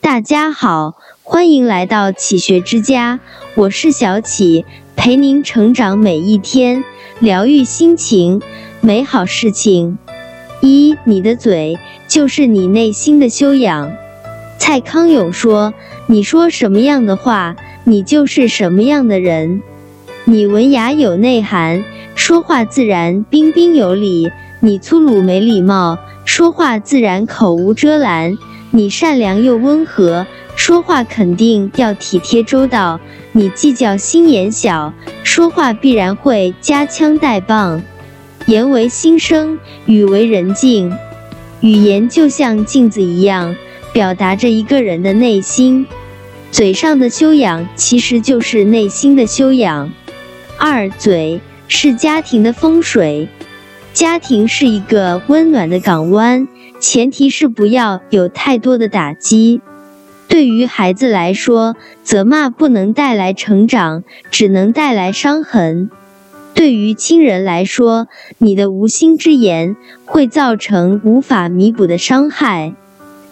大家好，欢迎来到启学之家，我是小启，陪您成长每一天，疗愈心情，美好事情。一，你的嘴就是你内心的修养。蔡康永说：“你说什么样的话，你就是什么样的人。你文雅有内涵，说话自然彬彬有礼；你粗鲁没礼貌，说话自然口无遮拦。”你善良又温和，说话肯定要体贴周到；你计较心眼小，说话必然会夹枪带棒。言为心声，语为人境。语言就像镜子一样，表达着一个人的内心。嘴上的修养，其实就是内心的修养。二，嘴是家庭的风水，家庭是一个温暖的港湾。前提是不要有太多的打击。对于孩子来说，责骂不能带来成长，只能带来伤痕；对于亲人来说，你的无心之言会造成无法弥补的伤害。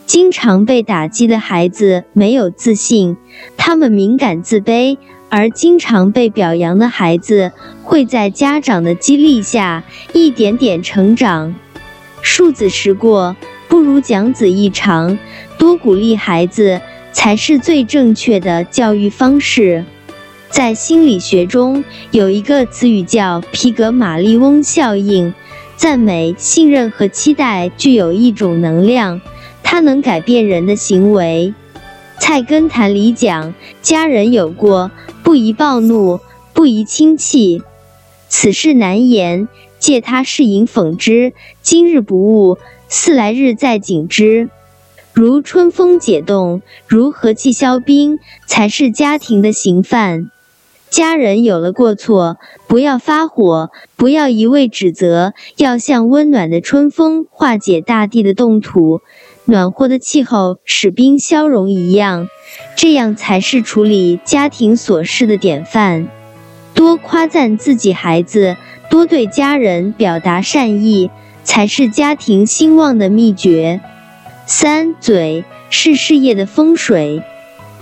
经常被打击的孩子没有自信，他们敏感自卑；而经常被表扬的孩子会在家长的激励下一点点成长。庶子时过，不如讲子一长。多鼓励孩子，才是最正确的教育方式。在心理学中，有一个词语叫皮格马利翁效应。赞美、信任和期待具有一种能量，它能改变人的行为。菜根谭里讲：家人有过，不宜暴怒，不宜轻弃。此事难言。借他是引讽之，今日不悟，似来日再景之。如春风解冻，如和气消冰，才是家庭的行范。家人有了过错，不要发火，不要一味指责，要像温暖的春风化解大地的冻土，暖和的气候使冰消融一样，这样才是处理家庭琐事的典范。多夸赞自己孩子。多对家人表达善意，才是家庭兴旺的秘诀。三嘴是事业的风水。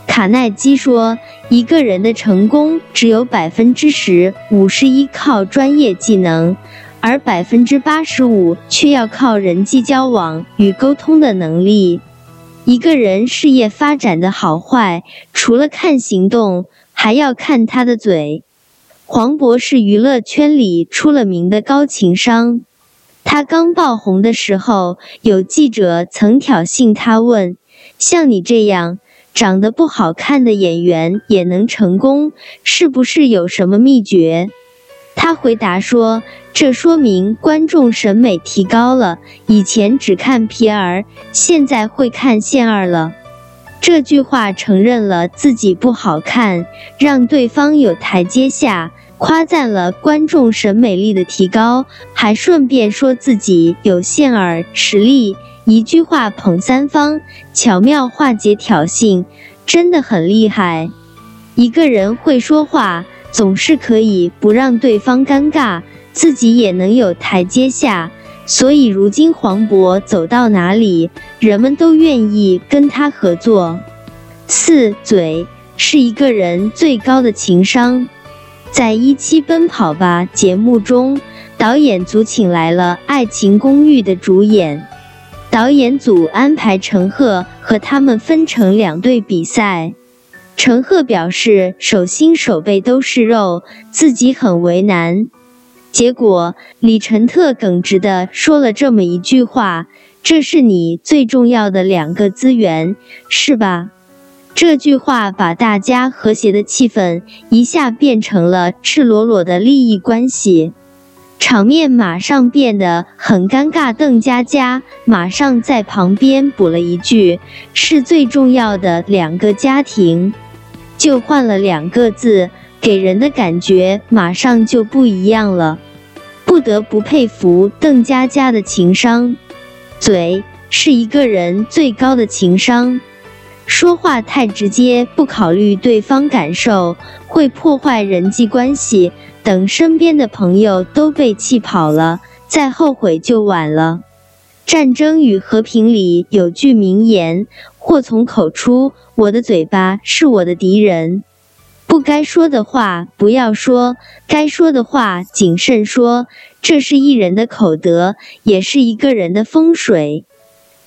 卡耐基说，一个人的成功只有百分之十五是依靠专业技能，而百分之八十五却要靠人际交往与沟通的能力。一个人事业发展的好坏，除了看行动，还要看他的嘴。黄渤是娱乐圈里出了名的高情商。他刚爆红的时候，有记者曾挑衅他问：“像你这样长得不好看的演员也能成功，是不是有什么秘诀？”他回答说：“这说明观众审美提高了，以前只看皮儿，现在会看馅儿了。”这句话承认了自己不好看，让对方有台阶下。夸赞了观众审美力的提高，还顺便说自己有线儿实力，一句话捧三方，巧妙化解挑衅，真的很厉害。一个人会说话，总是可以不让对方尴尬，自己也能有台阶下。所以如今黄渤走到哪里，人们都愿意跟他合作。四嘴是一个人最高的情商。在一期《奔跑吧》节目中，导演组请来了《爱情公寓》的主演。导演组安排陈赫和他们分成两队比赛。陈赫表示手心手背都是肉，自己很为难。结果李晨特耿直的说了这么一句话：“这是你最重要的两个资源，是吧？”这句话把大家和谐的气氛一下变成了赤裸裸的利益关系，场面马上变得很尴尬。邓家佳马上在旁边补了一句：“是最重要的两个家庭。”就换了两个字，给人的感觉马上就不一样了。不得不佩服邓家佳的情商，嘴是一个人最高的情商。说话太直接，不考虑对方感受，会破坏人际关系。等身边的朋友都被气跑了，再后悔就晚了。《战争与和平》里有句名言：“祸从口出。我的嘴巴是我的敌人，不该说的话不要说，该说的话谨慎说。这是一人的口德，也是一个人的风水。